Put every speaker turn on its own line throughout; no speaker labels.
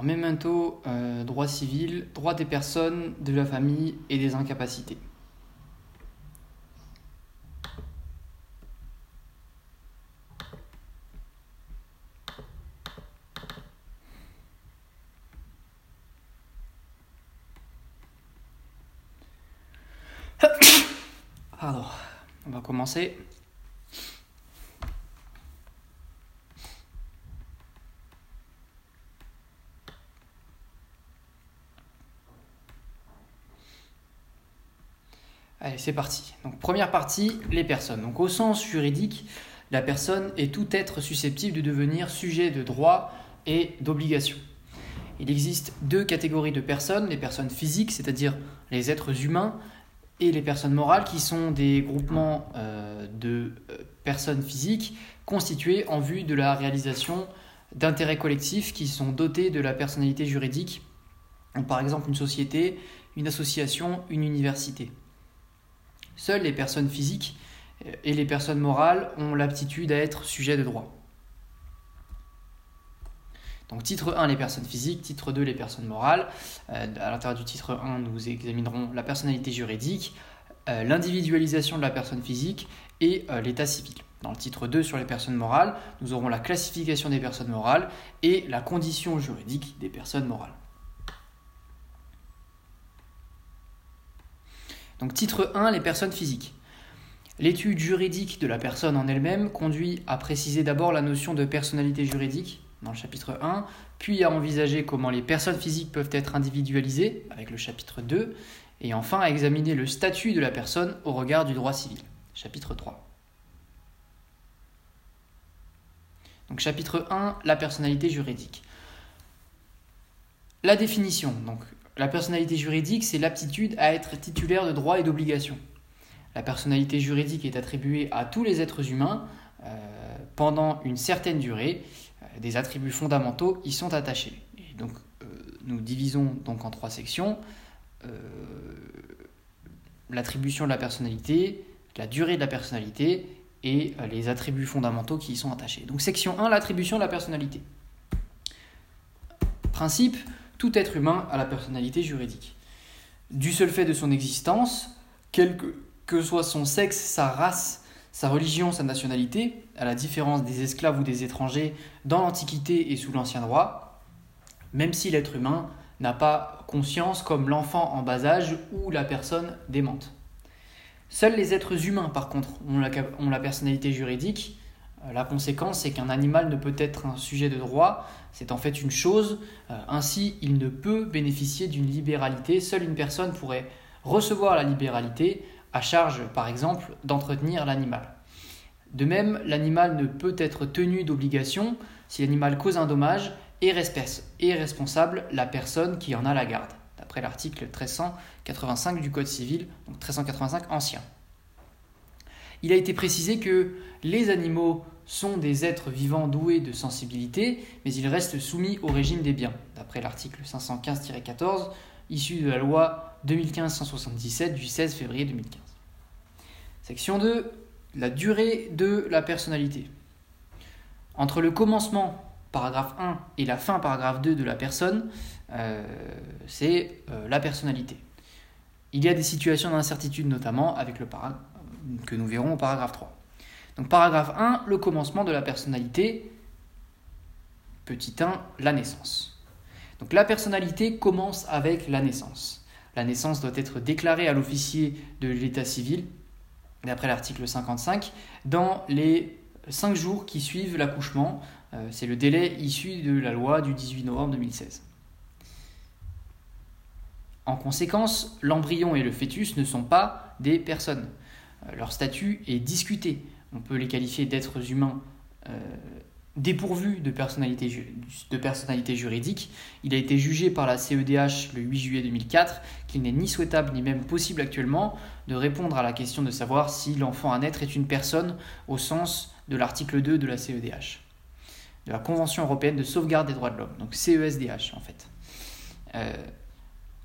Alors, memento, euh, droit civil, droit des personnes, de la famille et des incapacités. Pardon, on va commencer. C'est parti. Première partie, les personnes. Donc au sens juridique, la personne est tout être susceptible de devenir sujet de droit et d'obligation. Il existe deux catégories de personnes, les personnes physiques, c'est-à-dire les êtres humains, et les personnes morales, qui sont des groupements euh, de euh, personnes physiques constitués en vue de la réalisation d'intérêts collectifs qui sont dotés de la personnalité juridique, par exemple une société, une association, une université. Seules les personnes physiques euh, et les personnes morales ont l'aptitude à être sujets de droit. Donc titre 1, les personnes physiques, titre 2, les personnes morales. Euh, à l'intérieur du titre 1, nous examinerons la personnalité juridique, euh, l'individualisation de la personne physique et l'état civil. Dans le titre 2 sur les personnes morales, nous aurons la classification des personnes morales et la condition juridique des personnes morales. Donc titre 1, les personnes physiques. L'étude juridique de la personne en elle-même conduit à préciser d'abord la notion de personnalité juridique dans le chapitre 1, puis à envisager comment les personnes physiques peuvent être individualisées avec le chapitre 2, et enfin à examiner le statut de la personne au regard du droit civil, chapitre 3. Donc chapitre 1, la personnalité juridique. La définition. Donc la personnalité juridique, c'est l'aptitude à être titulaire de droits et d'obligations. La personnalité juridique est attribuée à tous les êtres humains euh, pendant une certaine durée. Euh, des attributs fondamentaux y sont attachés. Donc, euh, nous divisons donc en trois sections l'attribution de la personnalité, la durée de la personnalité et les attributs fondamentaux qui y sont attachés. Donc, section 1, l'attribution de la personnalité. Principe, tout être humain a la personnalité juridique. Du seul fait de son existence, quel que, soit son sexe, sa race, sa religion, sa nationalité, à la différence des esclaves ou des étrangers dans l'Antiquité et sous l'Ancien droit, même si l'être humain n'a pas conscience comme l'enfant en bas âge ou la personne démente. Seuls les êtres humains, par contre, ont la, ont la personnalité juridique, la conséquence, c'est qu'un animal ne peut être un sujet de droit, c'est en fait une chose, euh, ainsi il ne peut bénéficier d'une libéralité, seule une personne pourrait recevoir la libéralité, à charge par exemple d'entretenir l'animal. De même, l'animal ne peut être tenu d'obligation si l'animal cause un dommage et est responsable la personne qui en a la garde, d'après l'article 1385 du Code civil, donc 1385 ancien. Il a été précisé que les animaux sont des êtres vivants doués de sensibilité, mais ils restent soumis au régime des biens, d'après l'article 515-14 issu de la loi 2015-177 du 16 février 2015. Section 2. La durée de la personnalité. Entre le commencement, paragraphe 1, et la fin, paragraphe 2 de la personne, euh, c'est euh, la personnalité. Il y a des situations d'incertitude, notamment avec le paragraphe que nous verrons au paragraphe 3. Donc paragraphe 1, le commencement de la personnalité. Petit 1, la naissance. Donc la personnalité commence avec la naissance. La naissance doit être déclarée à l'officier de l'état civil, d'après l'article 55, dans les 5 jours qui suivent l'accouchement. Euh, c'est le délai issu de la loi du 18 novembre 2016. En conséquence, l'embryon et le fœtus ne sont pas des personnes. Euh, leur statut est discuté. On peut les qualifier d'êtres humains euh, dépourvus de personnalité, de personnalité juridique. Il a été jugé par la CEDH le 8 juillet 2004 qu'il n'est ni souhaitable ni même possible actuellement de répondre à la question de savoir si l'enfant à naître est une personne au sens de l'article 2 de la CEDH, de la Convention européenne de sauvegarde des droits de l'homme, donc CESDH en fait. Euh,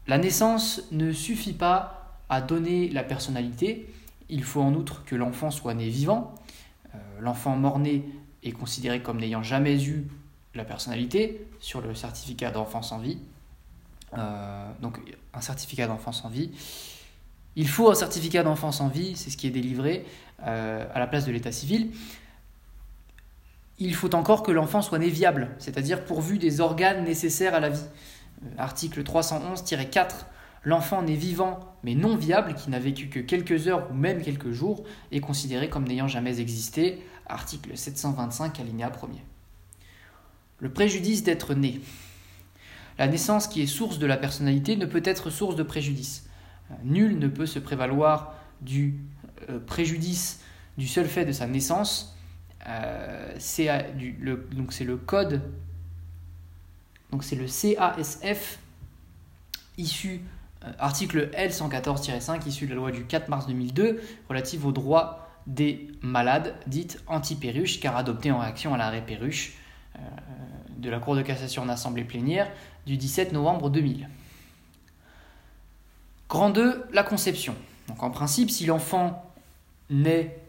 la naissance ne suffit pas à donner la personnalité, il faut en outre que l'enfant soit né vivant. Euh, l'enfant mort-né est considéré comme n'ayant jamais eu la personnalité sur le certificat d'enfance en vie. Euh, donc un certificat d'enfance en vie. Il faut un certificat d'enfance en vie, c'est ce qui est délivré euh, à la place de l'état civil. Il faut encore que l'enfant soit né viable, c'est-à-dire pourvu des organes nécessaires à la vie. Article 311-4, l'enfant né vivant mais non viable, qui n'a vécu que quelques heures ou même quelques jours, est considéré comme n'ayant jamais existé. Article 725, alinéa 1er. Le préjudice d'être né. La naissance qui est source de la personnalité ne peut être source de préjudice. Nul ne peut se prévaloir du euh, préjudice du seul fait de sa naissance. Euh, c'est le, donc c'est le code, donc c'est le CASF issu article L114-5 issu de la loi du 4 mars 2002 relative aux droits des malades, dite anti-perruche, car adoptée en réaction à l'arrêt perruche de la Cour de cassation en assemblée plénière du 17 novembre 2000. Grand 2, la conception. Donc en principe, si l'enfant naît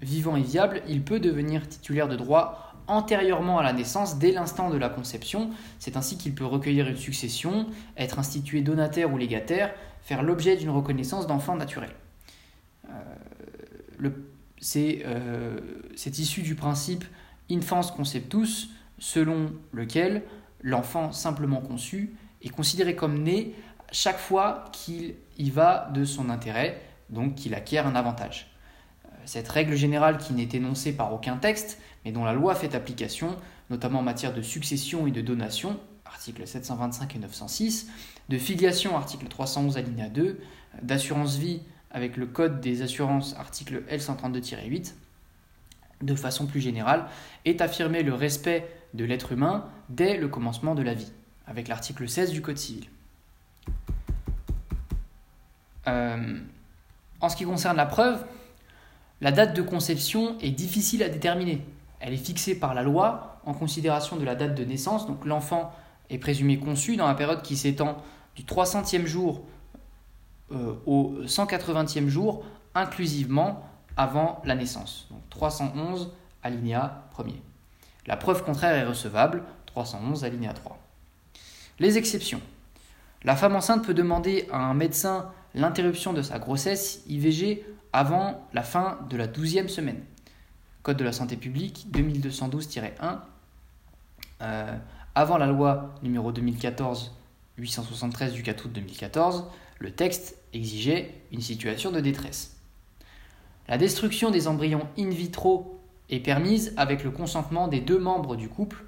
vivant et viable, il peut devenir titulaire de droit antérieurement à la naissance, dès l'instant de la conception. C'est ainsi qu'il peut recueillir une succession, être institué donataire ou légataire, faire l'objet d'une reconnaissance d'enfant naturel. Euh, euh, c'est issu du principe infans conceptus, selon lequel l'enfant simplement conçu est considéré comme né chaque fois qu'il y va de son intérêt, donc qu'il acquiert un avantage. Euh, cette règle générale qui n'est énoncée par aucun texte, mais dont la loi fait application, notamment en matière de succession et de donation, articles 725 et 906, de filiation, article 311 alinéa 2, d'assurance vie avec le Code des assurances, article L132-8, de façon plus générale, est affirmé le respect de l'être humain dès le commencement de la vie, avec l'article 16 du Code civil. Euh, en ce qui concerne la preuve, la date de conception est difficile à déterminer. Elle est fixée par la loi en considération de la date de naissance, donc l'enfant est présumé conçu dans la période qui s'étend du 300e jour euh, au 180e jour, inclusivement avant la naissance. Donc 311 alinéa 1er. La preuve contraire est recevable, 311 alinéa 3. Les exceptions. La femme enceinte peut demander à un médecin l'interruption de sa grossesse IVG avant la fin de la 12e semaine. Code de la santé publique 2212-1. Euh, avant la loi numéro 2014-873 du 4 août 2014, le texte exigeait une situation de détresse. La destruction des embryons in vitro est permise avec le consentement des deux membres du couple.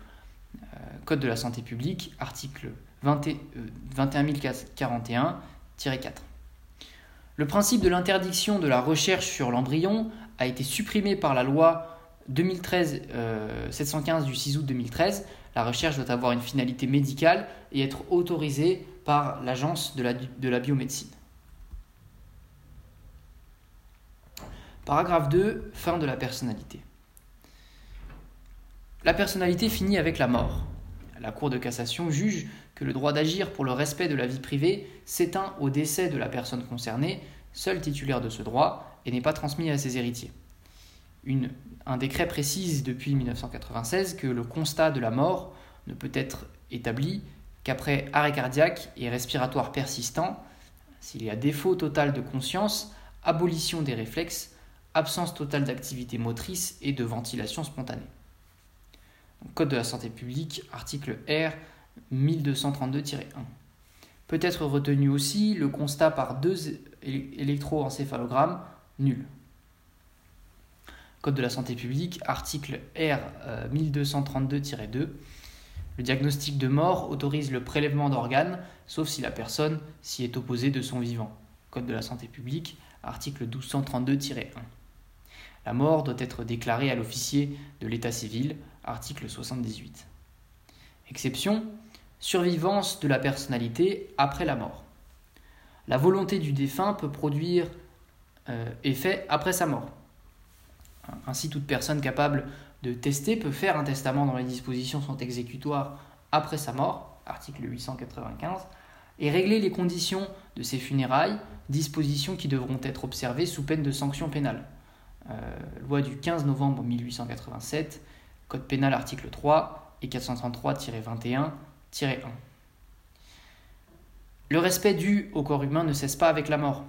Euh, Code de la santé publique, article 21041-4. Euh, le principe de l'interdiction de la recherche sur l'embryon a été supprimé par la loi 2013 715 euh, du 6 août 2013. La recherche doit avoir une finalité médicale et être autorisée par l'agence de la, de la biomédecine. Paragraphe 2, fin de la personnalité. La personnalité finit avec la mort. La Cour de cassation juge que le droit d'agir pour le respect de la vie privée s'éteint au décès de la personne concernée, seul titulaire de ce droit, et n'est pas transmis à ses héritiers. un décret précise depuis 1996 que le constat de la mort ne peut être établi qu'après arrêt cardiaque et respiratoire persistant, s'il y a défaut total de conscience, abolition des réflexes, absence totale d'activité motrice et de ventilation spontanée. Code de la santé publique, article R 1232-1. Peut être retenu aussi le constat par deux électroencéphalogrammes nul. Code de la santé publique, article R 1232-2. Euh, le diagnostic de mort autorise le prélèvement d'organes, sauf si la personne s'y est opposée de son vivant. Code de la santé publique, article 1232-1. La mort doit être déclarée à l'officier de l'état civil, article 78. Exception, survivance de la personnalité après la mort. La volonté du défunt peut produire euh, effet après sa mort. Ainsi, toute personne capable de tester peut faire un testament dont les dispositions sont exécutoires après sa mort, article 895, et régler les conditions de ses funérailles, dispositions qui devront être observées sous peine de sanction pénale. Euh, loi du 15 novembre 1887, Code pénal article 3, et 433-21-1. Le respect dû au corps humain ne cesse pas avec la mort.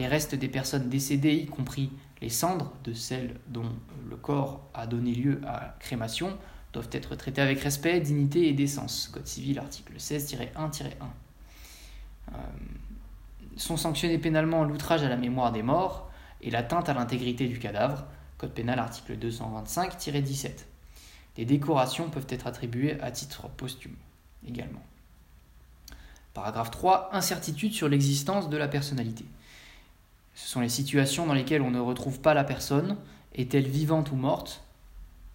Les restes des personnes décédées, y compris les cendres de celles dont le corps a donné lieu à crémation, doivent être traités avec respect, dignité et décence. Code civil, article 16-1-1. Euh, sont sanctionnés pénalement l'outrage à la mémoire des morts et l'atteinte à l'intégrité du cadavre. Code pénal, article 225-17. Les décorations peuvent être attribuées à titre posthume également. Paragraphe 3. Incertitude sur l'existence de la personnalité. Ce sont les situations dans lesquelles on ne retrouve pas la personne, est-elle vivante ou morte?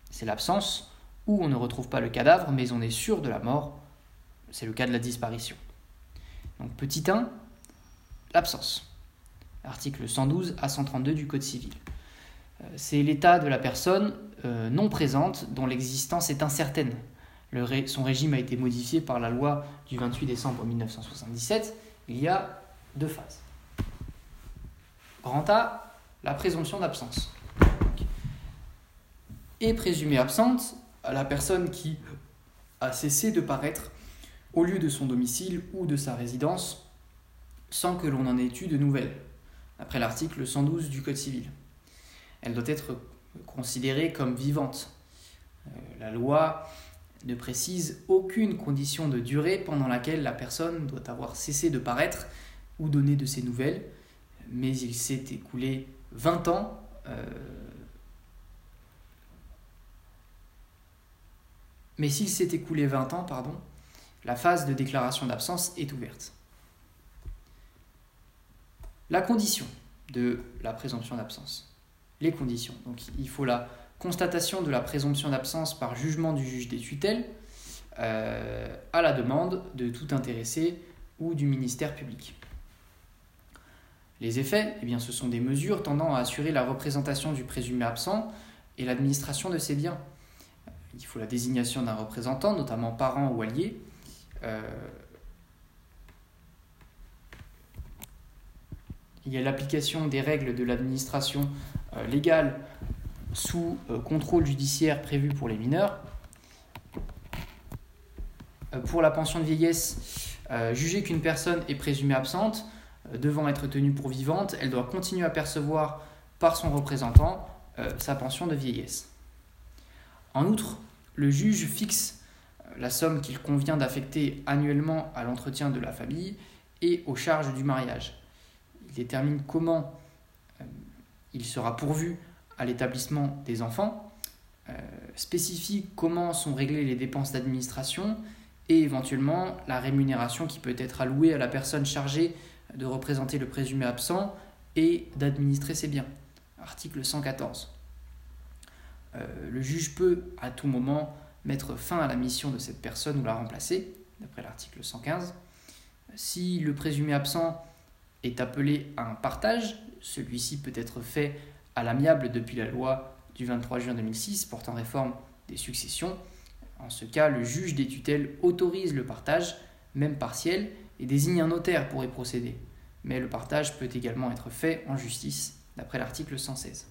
C'est l'absence, ou on ne retrouve pas le cadavre, mais on est sûr de la mort. C'est le cas de la disparition. Donc petit 1, l'absence. Article 112 à 132 du Code civil. Euh, c'est l'état de la personne euh, non présente dont l'existence est incertaine. son régime a été modifié par la loi du 28 décembre 1977. Il y a deux phases. Grand A, la présomption d'absence. Est présumée absente la personne qui a cessé de paraître au lieu de son domicile ou de sa résidence sans que l'on en ait eu de nouvelles, après l'article 112 du Code civil. Elle doit être considérée comme vivante. Euh, la loi ne précise aucune condition de durée pendant laquelle la personne doit avoir cessé de paraître ou donner de ses nouvelles, mais il s'est écoulé 20 ans euh, Mais s'il s'est écoulé 20 ans, pardon, la phase de déclaration d'absence est ouverte. La condition de la présomption d'absence. Les conditions. Donc il faut la constatation de la présomption d'absence par jugement du juge des tutelles euh, à la demande de tout intéressé ou du ministère public. Les effets, eh bien, ce sont des mesures tendant à assurer la représentation du présumé absent et l'administration de ses biens il faut la désignation d'un représentant, notamment parent ou allié. Euh, il y a l'application des règles de l'administration euh, légale sous euh, contrôle judiciaire prévu pour les mineurs. pour la pension de vieillesse, juger qu'une personne est présumée absente, devant être tenue pour vivante, elle doit continuer à percevoir par son représentant sa pension de vieillesse. En outre, le juge fixe euh, la somme qu'il convient d'affecter annuellement à l'entretien de la famille et aux charges du mariage. Il détermine comment euh, il sera pourvu à l'établissement des enfants, euh, spécifie comment sont réglées les dépenses d'administration et éventuellement la rémunération qui peut être allouée à la personne chargée de représenter le présumé absent et d'administrer ses biens. Article 114. Euh, le juge peut à tout moment mettre fin à la mission de cette personne ou la remplacer, d'après l'article 115. Si le présumé absent est appelé à un partage, celui-ci peut être fait à l'amiable depuis la loi du 23 juin 2006 portant réforme des successions. En ce cas, le juge des tutelles autorise le partage, même partiel, et désigne un notaire pour y procéder. Mais le partage peut également être fait en justice, d'après l'article 116.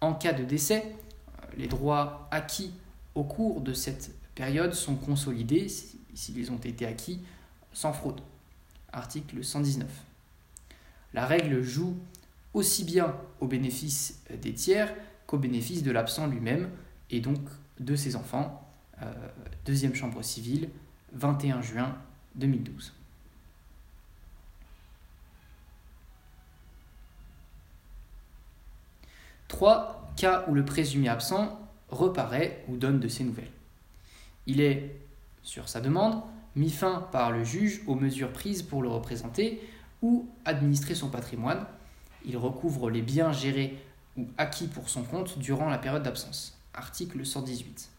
En cas de décès, euh, les droits acquis au cours de cette période sont consolidés s'ils ont été acquis sans fraude. Article 119. La règle joue aussi bien au bénéfice des tiers qu'au bénéfice de l'absent lui-même et donc de ses enfants. Euh, deuxième chambre civile, 21 juin 2012. 3. Cas où le présumé absent reparaît ou donne de ses nouvelles. Il est, sur sa demande, mis fin par le juge aux mesures prises pour le représenter ou administrer son patrimoine. Il recouvre les biens gérés ou acquis pour son compte durant la période d'absence. Article 118.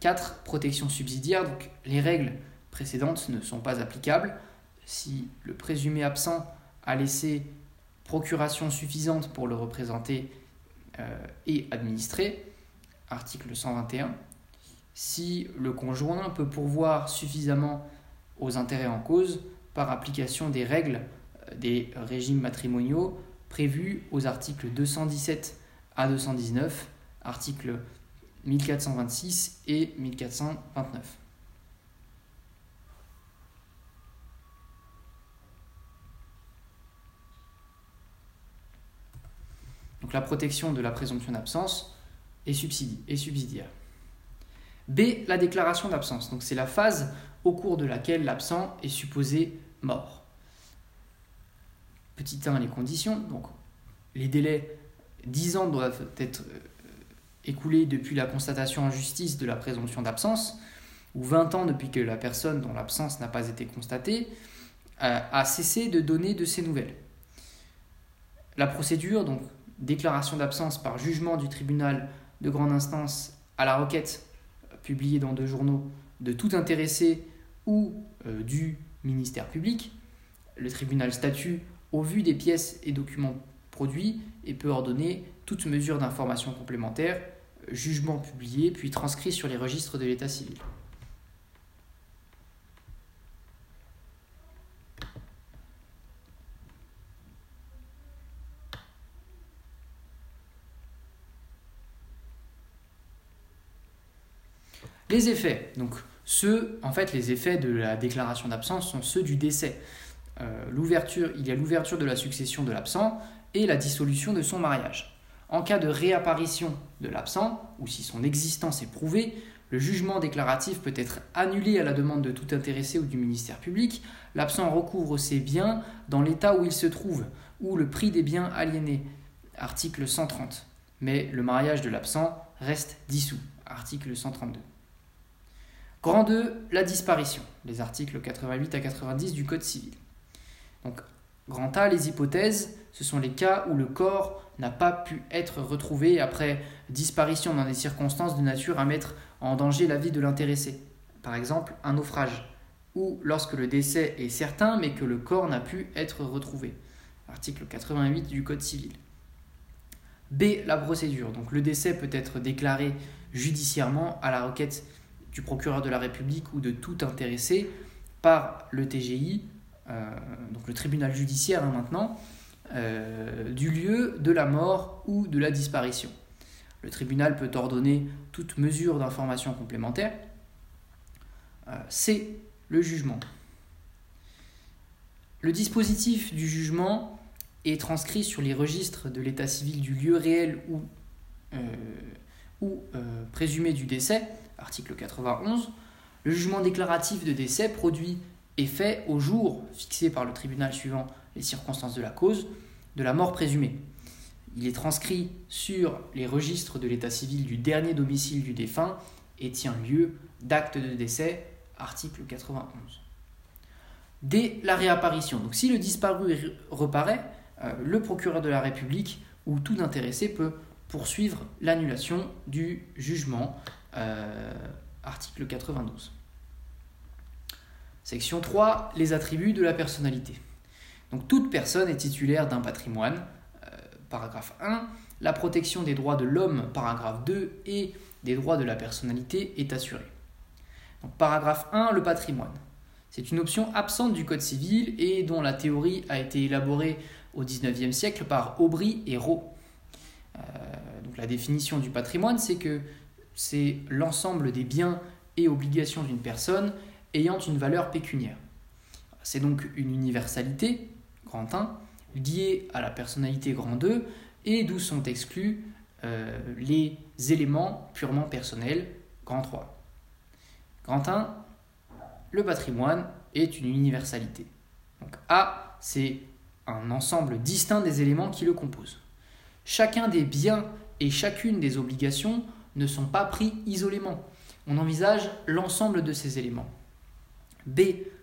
4. Euh, protection subsidiaire. Donc, les règles précédentes ne sont pas applicables. Si le présumé absent a laissé procuration suffisante pour le représenter euh, et administrer, article 121. Si le conjoint peut pourvoir suffisamment aux intérêts en cause par application des règles euh, des régimes matrimoniaux prévus aux articles 217 à 219, article 1426 et 1429. Donc la protection de la présomption d'absence est, subsidiaire. B, la déclaration d'absence. Donc c'est la phase au cours de laquelle l'absent est supposé mort. Petit 1, les conditions. Donc les délais, 10 ans doivent être euh, écoulés depuis la constatation en justice de la présomption d'absence, ou 20 ans depuis que la personne dont l'absence n'a pas été constatée euh, a cessé de donner de ses nouvelles. La procédure, donc déclaration d'absence par jugement du tribunal de grande instance à la requête publiée dans deux journaux de tout intéressé ou euh, du ministère public. Le tribunal statue au vu des pièces et documents produits et peut ordonner toute mesure d'information complémentaire, jugement publié puis transcrit sur les registres de l'état civil. Les effets, donc ceux, en fait, les effets de la déclaration d'absence sont ceux du décès. Euh, l'ouverture, il y a l'ouverture de la succession de l'absent et la dissolution de son mariage. En cas de réapparition de l'absent, ou si son existence est prouvée, le jugement déclaratif peut être annulé à la demande de tout intéressé ou du ministère public. L'absent recouvre ses biens dans l'état où il se trouve, ou le prix des biens aliénés. Article 130. Mais le mariage de l'absent reste dissous. Article 132. Grand 2, la disparition, les articles 88 à 90 du Code civil. Donc, grand A, les hypothèses, ce sont les cas où le corps n'a pas pu être retrouvé après disparition dans des circonstances de nature à mettre en danger la vie de l'intéressé. Par exemple, un naufrage, ou lorsque le décès est certain mais que le corps n'a pu être retrouvé. Article 88 du Code civil. B, la procédure. Donc le décès peut être déclaré judiciairement à la requête du procureur de la République ou de tout intéressé par le TGI, euh, donc le tribunal judiciaire hein, maintenant, euh, du lieu de la mort ou de la disparition. Le tribunal peut ordonner toute mesure d'information complémentaire. Euh, c'est le jugement. Le dispositif du jugement est transcrit sur les registres de l'état civil du lieu réel ou, ou présumé du décès article 91, le jugement déclaratif de décès produit est fait au jour fixé par le tribunal suivant les circonstances de la cause de la mort présumée. Il est transcrit sur les registres de l'état civil du dernier domicile du défunt et tient lieu d'acte de décès, article 91. Dès la réapparition, donc si le disparu reparaît, euh, le procureur de la République ou tout intéressé peut poursuivre l'annulation du jugement euh, article 92. Section 3, les attributs de la personnalité. Donc toute personne est titulaire d'un patrimoine, euh, paragraphe 1, la protection des droits de l'homme, paragraphe 2, et des droits de la personnalité est assurée. Paragraphe 1, le patrimoine. C'est une option absente du Code civil et dont la théorie a été élaborée au XIXe siècle par Aubry et Rowe. Euh, donc la définition du patrimoine, c'est que c'est l'ensemble des biens et obligations d'une personne ayant une valeur pécuniaire. C'est donc une universalité, grand 1, liée à la personnalité grand 2, et d'où sont exclus euh, les éléments purement personnels, grand 3. Grand 1, le patrimoine est une universalité. Donc A, c'est un ensemble distinct des éléments qui le composent. Chacun des biens et chacune des obligations ne sont pas pris isolément. On envisage l'ensemble de ces éléments. B,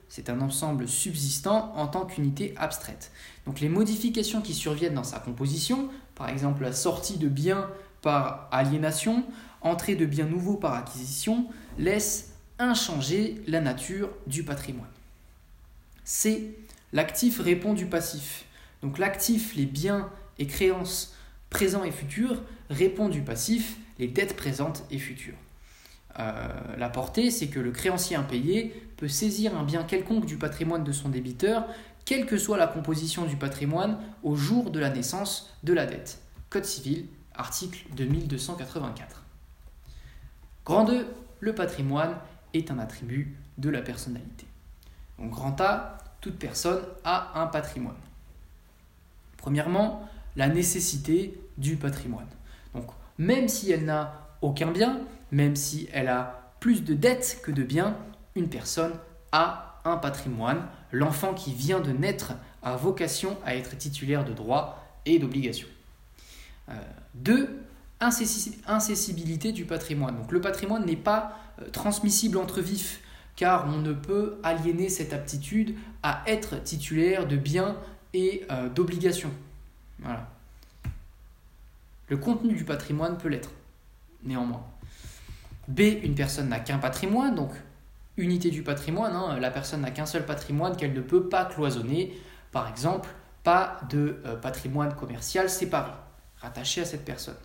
c'est un ensemble subsistant en tant qu'unité abstraite. Donc les modifications qui surviennent dans sa composition, par exemple la sortie de biens par aliénation, entrée de biens nouveaux par acquisition, laissent inchanger la nature du patrimoine. C, l'actif répond du passif. Donc l'actif, les biens et créances présents et futurs, répond du passif les dettes présentes et futures. Euh, la portée, c'est que le créancier impayé peut saisir un bien quelconque du patrimoine de son débiteur, quelle que soit la composition du patrimoine au jour de la naissance de la dette. Code civil, article 2284. Grand 2, le patrimoine est un attribut de la personnalité. Donc grand A, toute personne a un patrimoine. Premièrement, la nécessité du patrimoine. Donc même si elle n'a aucun bien, même si elle a plus de dettes que de biens, une personne a un patrimoine. L'enfant qui vient de naître a vocation à être titulaire de droits et d'obligations. Euh, deux, incessibilité du patrimoine. Donc le patrimoine n'est pas euh, transmissible entre vifs, car on ne peut aliéner cette aptitude à être titulaire de biens et euh, d'obligations. Voilà. Le contenu du patrimoine peut l'être, néanmoins. B, une personne n'a qu'un patrimoine, donc unité du patrimoine, hein, la personne n'a qu'un seul patrimoine qu'elle ne peut pas cloisonner, par exemple, pas de euh, patrimoine commercial séparé, rattaché à cette personne.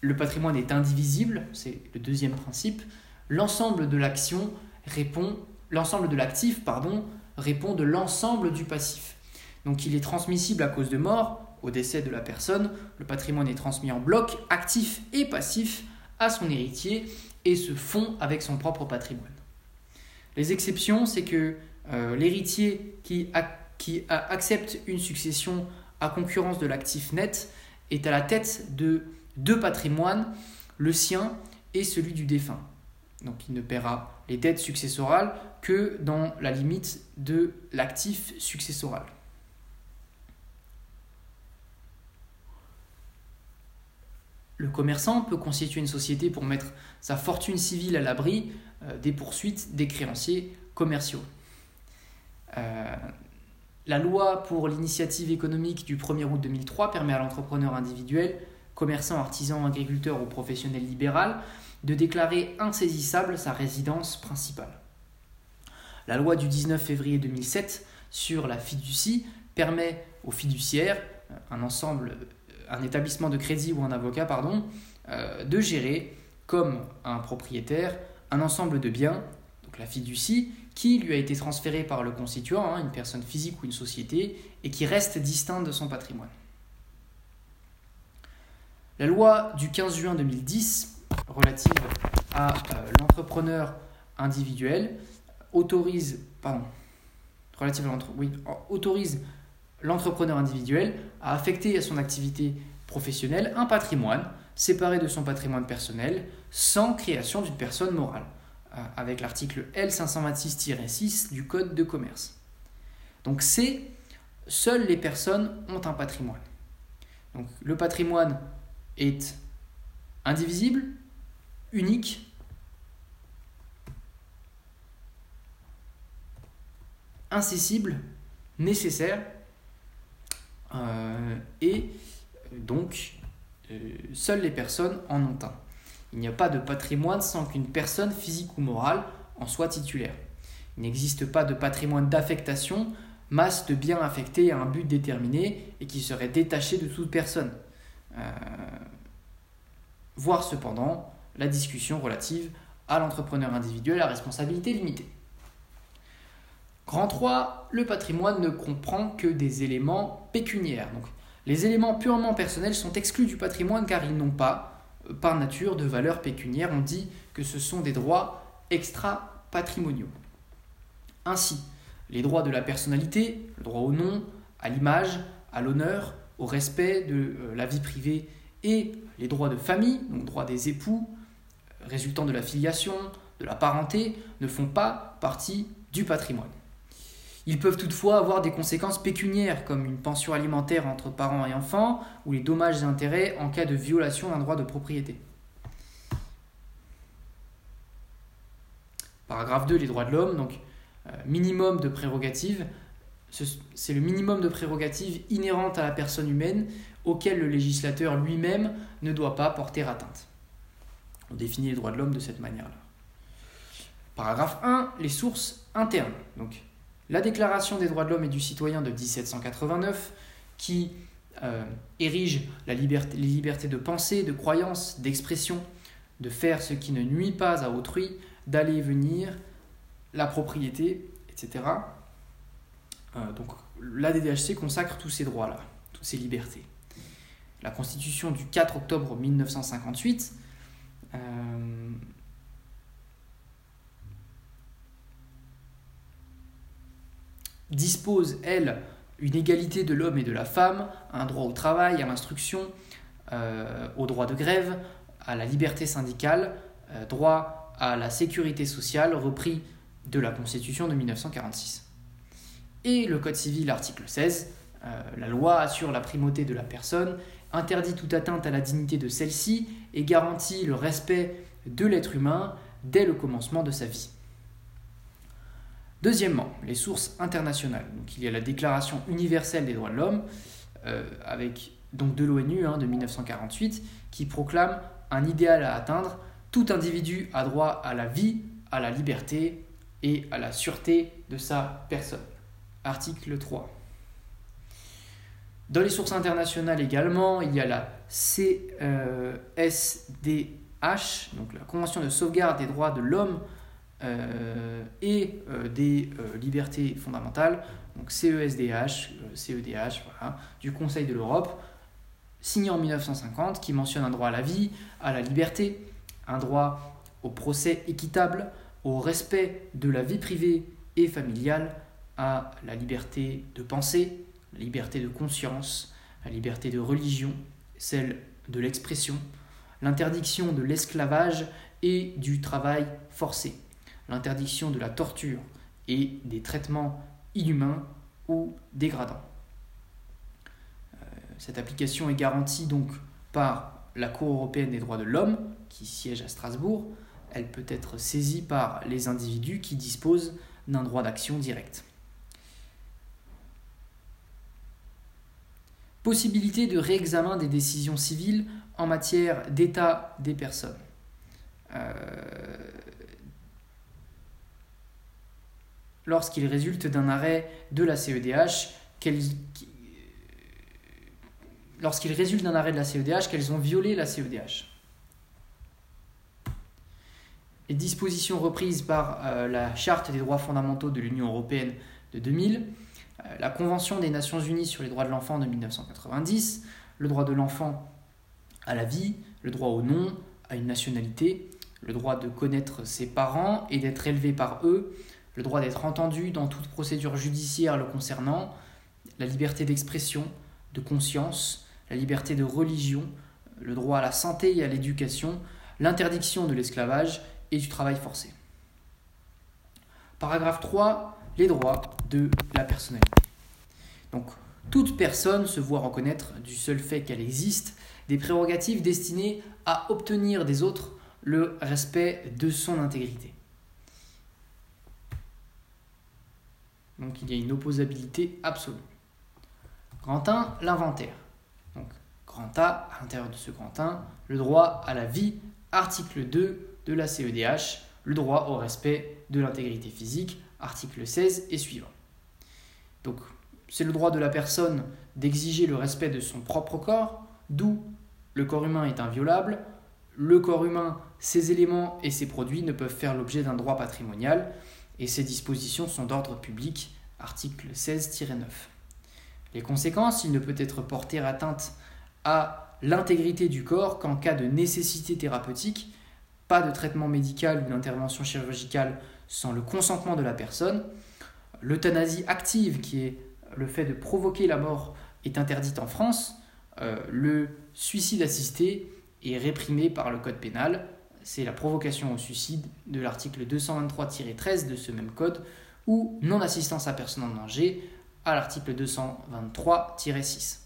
Le patrimoine est indivisible, c'est le deuxième principe. L'ensemble de l'action répond, l'ensemble de l'actif, pardon, répond de l'ensemble du passif. Donc il est transmissible à cause de mort, au décès de la personne. Le patrimoine est transmis en bloc, actif et passif, à son héritier et se fond avec son propre patrimoine. Les exceptions, c'est que euh, l'héritier qui, qui accepte une succession à concurrence de l'actif net est à la tête de deux patrimoines, le sien et celui du défunt. Donc il ne paiera les dettes successorales que dans la limite de l'actif successoral. Le commerçant peut constituer une société pour mettre sa fortune civile à l'abri euh, des poursuites des créanciers commerciaux. Euh, la loi pour l'initiative économique du 1er août 2003 permet à l'entrepreneur individuel, commerçant, artisan, agriculteur ou professionnel libéral de déclarer insaisissable sa résidence principale. La loi du 19 février 2007 sur la fiducie permet aux fiduciaires, un ensemble un établissement de crédit ou un avocat, pardon, euh, de gérer comme un propriétaire un ensemble de biens, donc la fiducie, qui lui a été transférée par le constituant, hein, une personne physique ou une société, et qui reste distincte de son patrimoine. La loi du 15 juin 2010 relative à euh, l'entrepreneur individuel autorise, pardon, relative à oui, autorise l'entrepreneur individuel a affecté à son activité professionnelle un patrimoine séparé de son patrimoine personnel sans création d'une personne morale, euh, avec l'article L526-6 du Code de commerce. Donc c'est seules les personnes ont un patrimoine. Donc le patrimoine est indivisible, unique, incessible, nécessaire euh, et donc euh, seules les personnes en ont un. Il n'y a pas de patrimoine sans qu'une personne physique ou morale en soit titulaire. Il n'existe pas de patrimoine d'affectation, masse de biens affectés à un but déterminé et qui serait détaché de toute personne. Euh, voir cependant la discussion relative à l'entrepreneur individuel à responsabilité limitée. Grand 3, le patrimoine ne comprend que des éléments pécuniaires. Donc, les éléments purement personnels sont exclus du patrimoine car ils n'ont pas, euh, par nature, de valeur pécuniaire. On dit que ce sont des droits extra-patrimoniaux. Ainsi, les droits de la personnalité, le droit au nom, à l'image, à l'honneur, au respect de euh, la vie privée et les droits de famille, donc droits des époux, résultant de la filiation, de la parenté, ne font pas partie du patrimoine. Ils peuvent toutefois avoir des conséquences pécuniaires, comme une pension alimentaire entre parents et enfants, ou les dommages et intérêts en cas de violation d'un droit de propriété. Paragraphe 2, les droits de l'homme, donc euh, minimum de prérogatives. C'est le minimum de prérogatives inhérentes à la personne humaine auquel le législateur lui-même ne doit pas porter atteinte. On définit les droits de l'homme de cette manière-là. Paragraphe 1, les sources internes. Donc, la Déclaration des droits de l'homme et du citoyen de 1789, qui euh, érige les libertés de pensée, de croyance, d'expression, de faire ce qui ne nuit pas à autrui, d'aller et venir, la propriété, etc. Euh, donc la DDHC consacre tous ces droits-là, toutes ces libertés. La Constitution du 4 octobre 1958 dispose, elle, une égalité de l'homme et de la femme, un droit au travail, à l'instruction, euh, au droit de grève, à la liberté syndicale, euh, droit à la sécurité sociale repris de la Constitution de 1946. Et le Code civil, article 16, euh, la loi assure la primauté de la personne, interdit toute atteinte à la dignité de celle-ci et garantit le respect de l'être humain dès le commencement de sa vie. Deuxièmement, les sources internationales. Donc, il y a la Déclaration universelle des droits de l'homme, euh, avec donc de l'ONU hein, de 1948, qui proclame un idéal à atteindre. Tout individu a droit à la vie, à la liberté et à la sûreté de sa personne. Article 3. Dans les sources internationales également, il y a la CSDH, donc la Convention de sauvegarde des droits de l'homme euh, et euh, des euh, libertés fondamentales, donc CESDH, CEDH, du Conseil de l'Europe, signé en 1950, qui mentionne un droit à la vie, à la liberté, un droit au procès équitable, au respect de la vie privée et familiale, à la liberté de penser, la liberté de conscience, la liberté de religion, celle de l'expression, l'interdiction de l'esclavage et du travail forcé l'interdiction de la torture et des traitements inhumains ou dégradants. Euh, cette application est garantie donc par la Cour européenne des droits de l'homme, qui siège à Strasbourg. Elle peut être saisie par les individus qui disposent d'un droit d'action direct. Possibilité de réexamen des décisions civiles en matière d'état des personnes. Euh, lorsqu'il résulte d'un arrêt de la CEDH, lorsqu'il résulte d'un arrêt de la CEDH qu'elles ont violé la CEDH. Les dispositions reprises par euh, la Charte des droits fondamentaux de l'Union européenne de 2000, euh, la Convention des Nations unies sur les droits de l'enfant de 1990, le droit de l'enfant à la vie, le droit au nom, à une nationalité, le droit de connaître ses parents et d'être élevé par eux, le droit d'être entendu dans toute procédure judiciaire le concernant, la liberté d'expression, de conscience, la liberté de religion, le droit à la santé et à l'éducation, l'interdiction de l'esclavage et du travail forcé. Paragraphe 3. Les droits de la personnalité. Donc, toute personne se voit reconnaître, du seul fait qu'elle existe, des prérogatives destinées à obtenir des autres le respect de son intégrité. Donc il y a une opposabilité absolue. Grand 1, l'inventaire. Donc grand A, à l'intérieur de ce grand 1, le droit à la vie, article 2 de la CEDH, le droit au respect de l'intégrité physique, article 16 et suivant. Donc c'est le droit de la personne d'exiger le respect de son propre corps, d'où le corps humain est inviolable, le corps humain, ses éléments et ses produits ne peuvent faire l'objet d'un droit patrimonial, et ces dispositions sont d'ordre public, article 16-9. Les conséquences, il ne peut être porté atteinte à l'intégrité du corps qu'en cas de nécessité thérapeutique, pas de traitement médical ou d'intervention chirurgicale sans le consentement de la personne. L'euthanasie active, qui est le fait de provoquer la mort, est interdite en France. Euh, le suicide assisté est réprimé par le Code pénal c'est la provocation au suicide de l'article 223-13 de ce même code, ou non-assistance à personne en danger à l'article 223-6.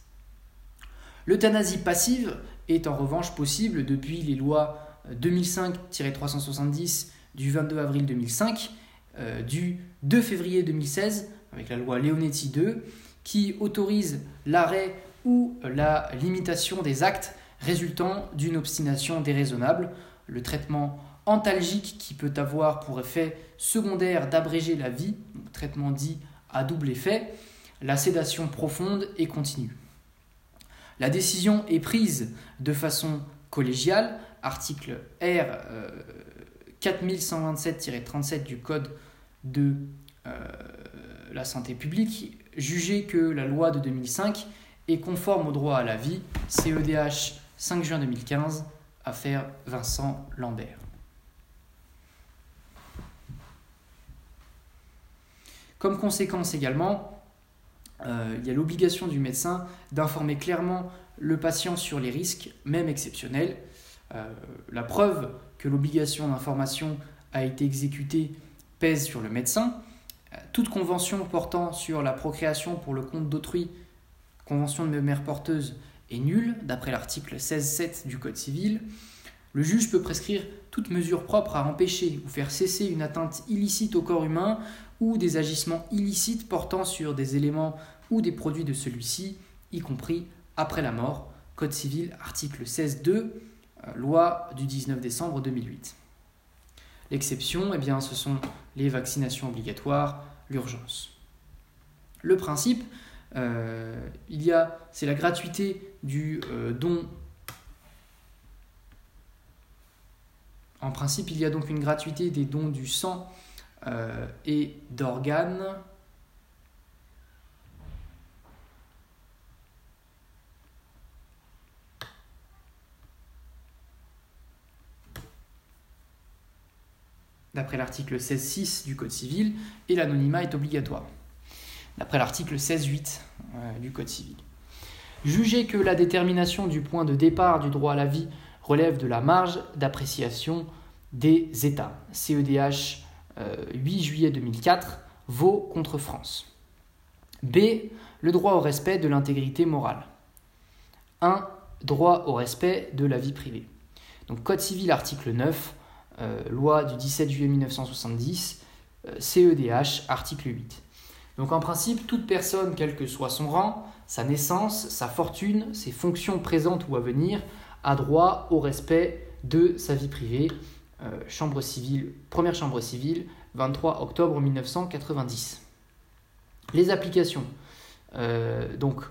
L'euthanasie passive est en revanche possible depuis les lois 2005-370 du 22 avril 2005, euh, du 2 février 2016, avec la loi Leonetti 2, qui autorise l'arrêt ou la limitation des actes résultant d'une obstination déraisonnable le traitement antalgique qui peut avoir pour effet secondaire d'abréger la vie, traitement dit à double effet, la sédation profonde et continue. La décision est prise de façon collégiale, article R 4127-37 euh, du Code de euh, la santé publique, jugé que la loi de 2005 est conforme au droit à la vie, CEDH 5 juin 2015, affaire Vincent Lambert. Comme conséquence également, euh, il y a l'obligation du médecin d'informer clairement le patient sur les risques, même exceptionnels. Euh, la preuve que l'obligation d'information a été exécutée pèse sur le médecin. Euh, toute convention portant sur la procréation pour le compte d'autrui, convention de mère porteuse, est nulle, d'après l'article 16.7 du Code civil. Le juge peut prescrire toute mesure propre à empêcher ou faire cesser une atteinte illicite au corps humain ou des agissements illicites portant sur des éléments ou des produits de celui-ci, y compris après la mort. Code civil, article 16.2, euh, loi du 19 décembre 2008. L'exception, eh bien, ce sont les vaccinations obligatoires, l'urgence. Le principe, il y a, c'est la gratuité du euh, don. En principe, il y a donc une gratuité des dons du sang euh, et d'organes. d'après l'article 16.6 du Code civil, et l'anonymat est obligatoire, d'après l'article 16.8 euh, du Code civil. Juger que la détermination du point de départ du droit à la vie relève de la marge d'appréciation des États. CEDH 8 euh, juillet 2004, vaut contre France. B. Le droit au respect de l'intégrité morale. 1. Droit au respect de la vie privée. Donc Code civil article 9, euh, loi du 17 juillet 1970, CEDH euh, article 8. Donc en principe, toute personne, quel que soit son rang, sa naissance, sa fortune, ses fonctions présentes ou à venir, a droit au respect de sa vie privée euh, chambre civile, première chambre civile, 23 octobre 1990. Les applications. Euh, donc,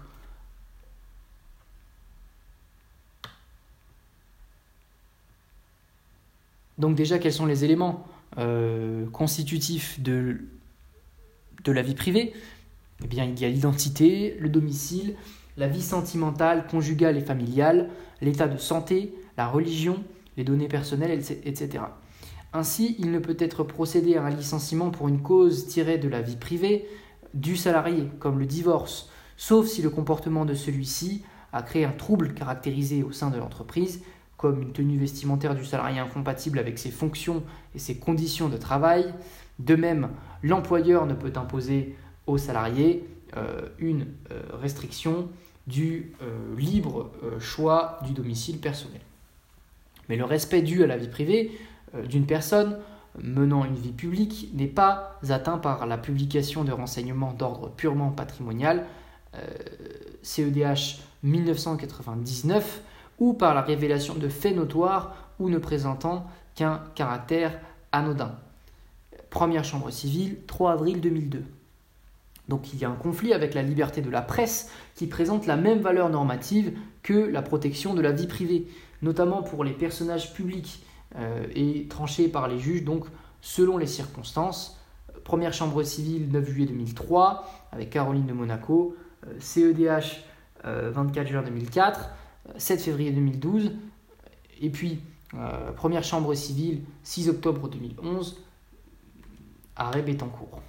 donc déjà, quels sont les éléments euh, constitutifs de, de la vie privée Eh bien, il y a l'identité, le domicile, la vie sentimentale, conjugale et familiale, l'état de santé, la religion, les données personnelles, etc. Ainsi, il ne peut être procédé à un licenciement pour une cause tirée de la vie privée du salarié, comme le divorce, sauf si le comportement de celui-ci a créé un trouble caractérisé au sein de l'entreprise, comme une tenue vestimentaire du salarié incompatible avec ses fonctions et ses conditions de travail. De même, l'employeur ne peut imposer au salarié euh, une euh, restriction du euh, libre choix du domicile personnel. Mais le respect dû à la vie privée d'une personne menant une vie publique n'est pas atteint par la publication de renseignements d'ordre purement patrimonial, CEDH 1999, ou par la révélation de faits notoires ou ne présentant qu'un caractère anodin. Première chambre civile, 3 avril 2002. Donc il y a un conflit avec la liberté de la presse qui présente la même valeur normative que la protection de la vie privée notamment pour les personnages publics euh, et tranchés par les juges, donc selon les circonstances. Première chambre civile 9 juillet 2003 avec Caroline de Monaco, CEDH 24 juin 2004, 7 février 2012, et puis euh, première chambre civile 6 octobre 2011, arrêt Bettencourt.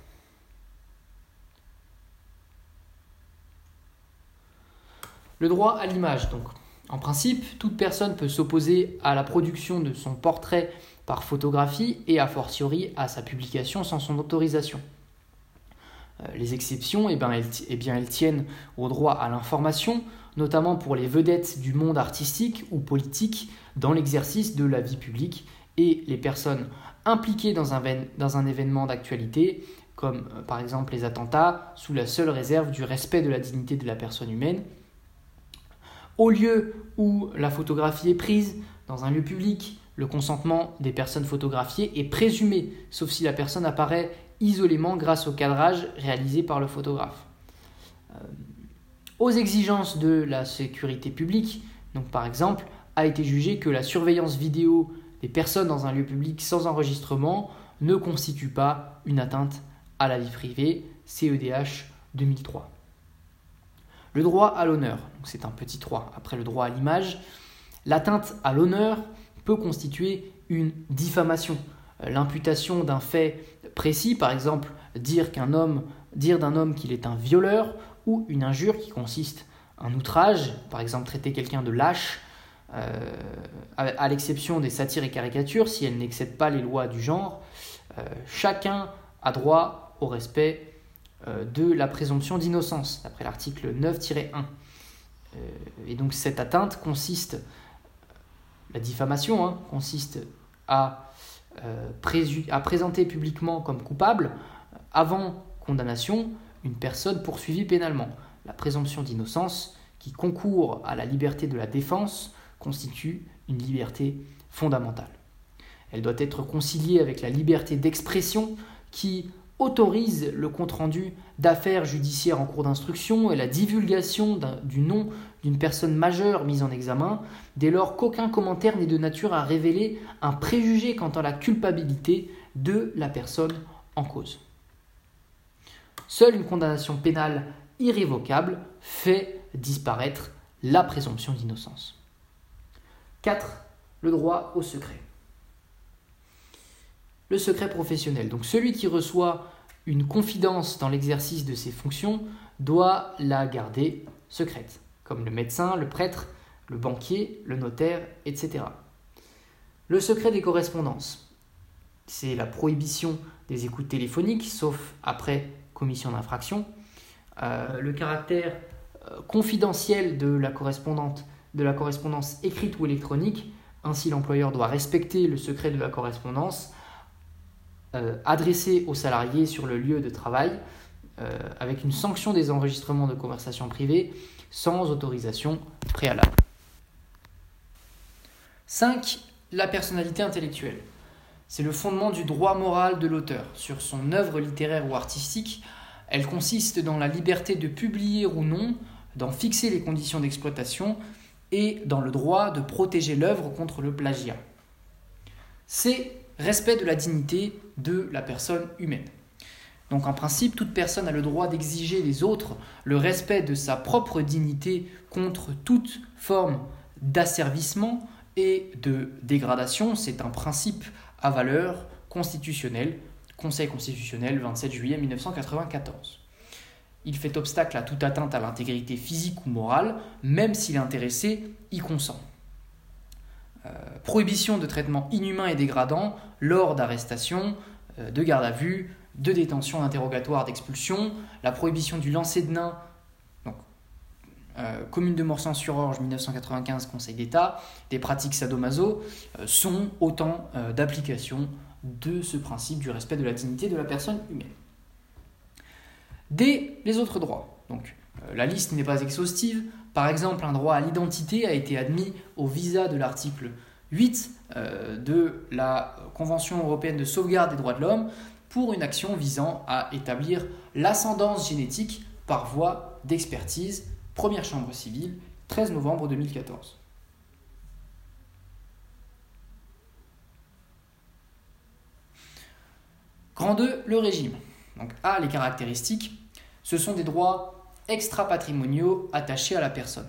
Le droit à l'image, donc. En principe, toute personne peut s'opposer à la production de son portrait par photographie et a fortiori à sa publication sans son autorisation. Euh, les exceptions, eh elles, eh bien, elles tiennent au droit à l'information, notamment pour les vedettes du monde artistique ou politique dans l'exercice de la vie publique et les personnes impliquées dans un, événement d'actualité, comme euh, par exemple les attentats, sous la seule réserve du respect de la dignité de la personne humaine au lieu où la photographie est prise, dans un lieu public, le consentement des personnes photographiées est présumé, sauf si la personne apparaît isolément grâce au cadrage réalisé par le photographe. Euh, aux exigences de la sécurité publique, donc par exemple, a été jugé que la surveillance vidéo des personnes dans un lieu public sans enregistrement ne constitue pas une atteinte à la vie privée, CEDH 2003. Le droit à l'honneur, c'est un petit 3 après le droit à l'image. L'atteinte à l'honneur peut constituer une diffamation. Euh, l'imputation d'un fait précis, par exemple dire qu'un homme, dire d'un homme qu'il est un violeur, ou une injure qui consiste un outrage, par exemple traiter quelqu'un de lâche, à, l'exception des satires et caricatures, si elles n'excèdent pas les lois du genre, euh, chacun a droit au respect de la présomption d'innocence, d'après l'article 9-1. et donc cette atteinte consiste, la diffamation hein, consiste euh, à présenter publiquement comme coupable, avant condamnation, une personne poursuivie pénalement. La présomption d'innocence, qui concourt à la liberté de la défense, constitue une liberté fondamentale. Elle doit être conciliée avec la liberté d'expression qui autorise le compte-rendu d'affaires judiciaires en cours d'instruction et la divulgation du nom d'une personne majeure mise en examen, dès lors qu'aucun commentaire n'est de nature à révéler un préjugé quant à la culpabilité de la personne en cause. Seule une condamnation pénale irrévocable fait disparaître la présomption d'innocence. 4. Le droit au secret le secret professionnel. Donc celui qui reçoit une confidence dans l'exercice de ses fonctions doit la garder secrète, comme le médecin, le prêtre, le banquier, le notaire, etc. Le secret des correspondances, c'est la prohibition des écoutes téléphoniques, sauf après commission d'infraction. Euh, le caractère euh, confidentiel de la correspondante, de la correspondance écrite ou électronique, ainsi l'employeur doit respecter le secret de la correspondance euh, adressé aux salariés sur le lieu de travail euh, avec une sanction des enregistrements de conversations privées sans autorisation préalable. 5. La personnalité intellectuelle. C'est le fondement du droit moral de l'auteur sur son œuvre littéraire ou artistique. Elle consiste dans la liberté de publier ou non, d'en fixer les conditions d'exploitation et dans le droit de protéger l'œuvre contre le plagiat. C'est respect de la dignité de la personne humaine. Donc en principe, toute personne a le droit d'exiger des autres le respect de sa propre dignité contre toute forme d'asservissement et de dégradation. C'est un principe à valeur constitutionnelle, Conseil constitutionnel 27 juillet 1994. Il fait obstacle à toute atteinte à l'intégrité physique ou morale, même si l'intéressé y consent. Euh, prohibition de traitement inhumain et dégradant lors d'arrestations, euh, de garde à vue, de détention, d'interrogatoire, d'expulsion, la prohibition du lancer de nains, donc euh, commune de Morsan-sur-Orge 1995 Conseil d'État, des pratiques sadomaso, sont autant d'applications de ce principe du respect de la dignité de la personne humaine. Dès les autres droits, donc la liste n'est pas exhaustive, par exemple, un droit à l'identité a été admis au visa de l'article 8 euh, de la Convention européenne de sauvegarde des droits de l'homme pour une action visant à établir l'ascendance génétique par voie d'expertise, première chambre civile, 13 novembre 2014. Grand 2, le régime. Donc A, les caractéristiques. Ce sont des droits extra-patrimoniaux attachés à la personne.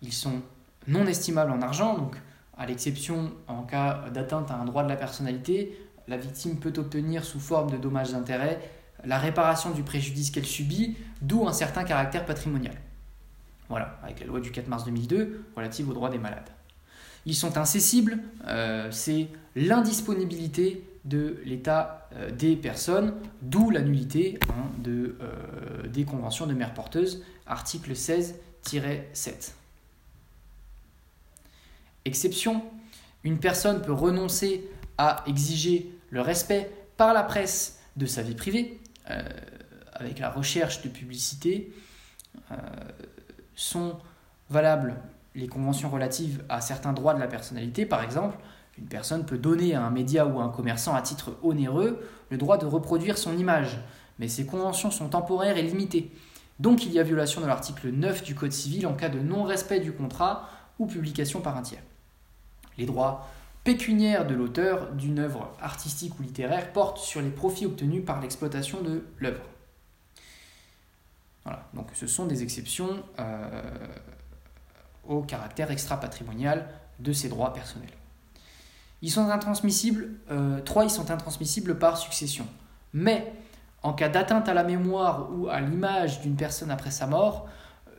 Ils sont non estimables en argent, donc à l'exception en cas d'atteinte à un droit de la personnalité, la victime peut obtenir sous forme de dommages d'intérêt la réparation du préjudice qu'elle subit, d'où un certain caractère patrimonial. Voilà, avec la loi du 4 mars 2002 relative aux droits des malades. Ils sont incessibles, euh, c'est l'indisponibilité de l'état euh, des personnes, d'où la nullité hein, de, euh, des conventions de mères porteuses, article 16-7. Exception, une personne peut renoncer à exiger le respect par la presse de sa vie privée, euh, avec la recherche de publicité, sont valables les conventions relatives à certains droits de la personnalité, par exemple, une personne peut donner à un média ou à un commerçant à titre onéreux le droit de reproduire son image, mais ces conventions sont temporaires et limitées. Donc il y a violation de l'article 9 du Code civil en cas de non-respect du contrat ou publication par un tiers. Les droits pécuniaires de l'auteur d'une œuvre artistique ou littéraire portent sur les profits obtenus par l'exploitation de l'œuvre. Voilà, donc ce sont des exceptions euh, au caractère extra-patrimonial de ses droits personnels. Ils sont intransmissibles, euh, trois, ils sont intransmissibles par succession. Mais en cas d'atteinte à la mémoire ou à l'image d'une personne après sa mort,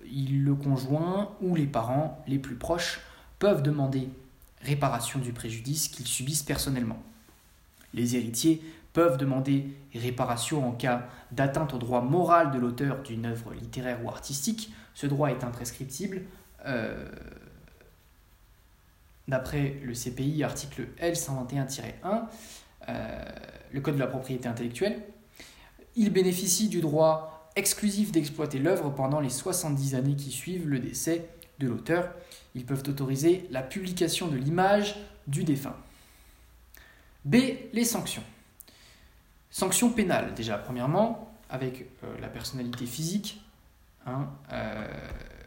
le conjoint ou les parents les plus proches peuvent demander réparation du préjudice qu'ils subissent personnellement. Les héritiers peuvent demander réparation en cas d'atteinte au droit moral de l'auteur d'une œuvre littéraire ou artistique. Ce droit est imprescriptible. Euh, d'après le CPI, article L121-1, euh, le Code de la propriété intellectuelle. Il bénéficie du droit exclusif d'exploiter l'œuvre pendant les 70 années qui suivent le décès de l'auteur. Ils peuvent autoriser la publication de l'image du défunt. B. Les sanctions. Sanctions pénales, déjà, premièrement, avec euh, la personnalité physique, hein, euh,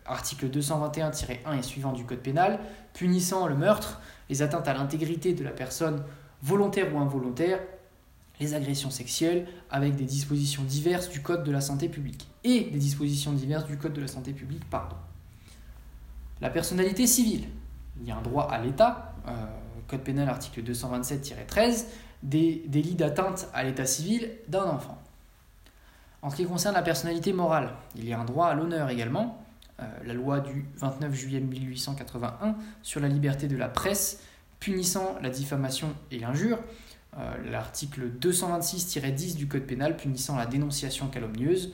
article 221-1 et suivant du Code pénal, punissant le meurtre, les atteintes à l'intégrité de la personne volontaire ou involontaire, les agressions sexuelles, avec des dispositions diverses du Code de la santé publique. Et des dispositions diverses du Code de la santé publique, pardon. La personnalité civile. Il y a un droit à l'État, euh, Code pénal article 227-13, des délits d'atteinte à l'état civil d'un enfant. En ce qui concerne la personnalité morale, il y a un droit à l'honneur également, la loi du 29 juillet 1881 sur la liberté de la presse, punissant la diffamation et l'injure, euh, l'article 226-10 du Code pénal punissant la dénonciation calomnieuse,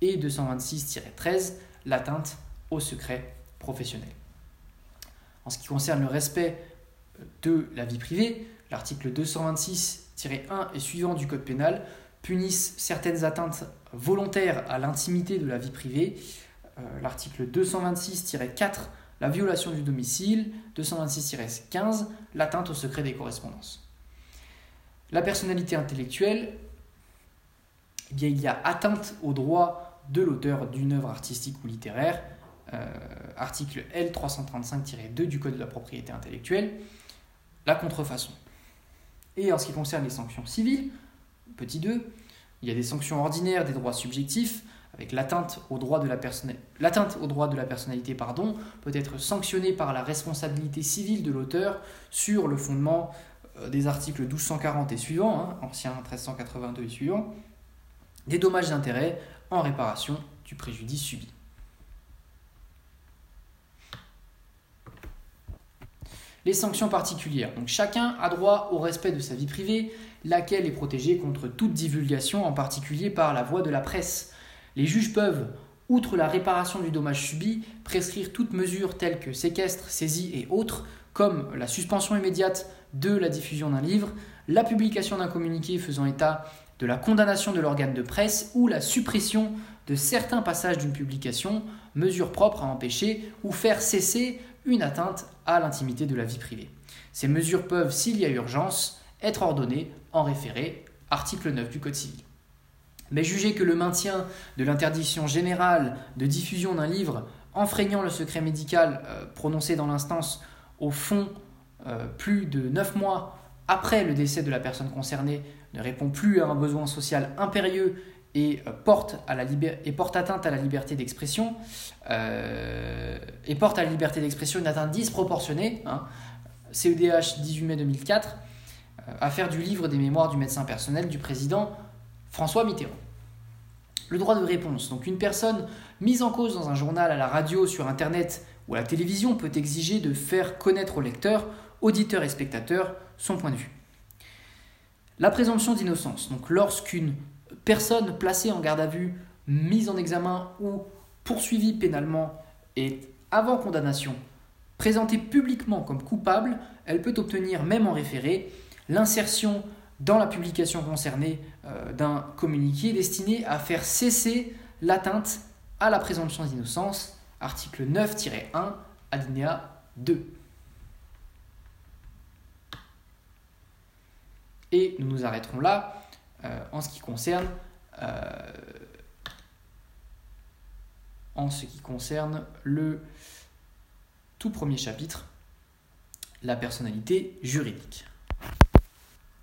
et 226-13 l'atteinte au secret professionnel. En ce qui concerne le respect de la vie privée, l'article 226-1 et suivant du Code pénal punissent certaines atteintes volontaires à l'intimité de la vie privée. Euh, l'article 226-4, la violation du domicile, 226-15, l'atteinte au secret des correspondances. La personnalité intellectuelle, eh il y a atteinte au droit de l'auteur d'une œuvre artistique ou littéraire, euh, article L335-2 du Code de la propriété intellectuelle, la contrefaçon. Et en ce qui concerne les sanctions civiles, petit 2, il y a des sanctions ordinaires des droits subjectifs, avec l'atteinte au droit de la, l'atteinte au droit de la personnalité pardon, peut être sanctionnée par la responsabilité civile de l'auteur sur le fondement euh, des articles 1240 et suivants, hein, ancien 1382 et suivants, des dommages d'intérêt en réparation du préjudice subi. Les sanctions particulières. Donc chacun a droit au respect de sa vie privée, laquelle est protégée contre toute divulgation, en particulier par la voie de la presse. Les juges peuvent, outre la réparation du dommage subi, prescrire toute mesure telle que séquestre, saisie et autres, comme la suspension immédiate de la diffusion d'un livre, la publication d'un communiqué faisant état de la condamnation de l'organe de presse ou la suppression de certains passages d'une publication, mesure propre à empêcher ou faire cesser une atteinte à l'intimité de la vie privée. Ces mesures peuvent, s'il y a urgence, être ordonnées en référé, article 9 du Code civil. Mais juger que le maintien de l'interdiction générale de diffusion d'un livre enfreignant le secret médical euh, prononcé dans l'instance au fond euh, plus de 9 mois après le décès de la personne concernée ne répond plus à un besoin social impérieux et euh, porte, à la et porte atteinte à la liberté d'expression, et porte à la liberté d'expression une atteinte disproportionnée, hein, CEDH 18 mai 2004, euh, affaire du livre des mémoires du médecin personnel du président François Mitterrand. Le droit de réponse. Donc une personne mise en cause dans un journal, à la radio, sur Internet ou à la télévision peut exiger de faire connaître au lecteur, auditeur et spectateur son point de vue. La présomption d'innocence. Donc lorsqu'une personne placée en garde à vue, mise en examen ou poursuivie pénalement et avant condamnation, présentée publiquement comme coupable, elle peut obtenir, même en référé, l'insertion dans la publication concernée d'un communiqué destiné à faire cesser l'atteinte à la présomption d'innocence, article 9-1, alinéa 2. Et nous nous arrêterons là. Euh, en ce qui concerne euh, en ce qui concerne le tout premier chapitre, la personnalité juridique.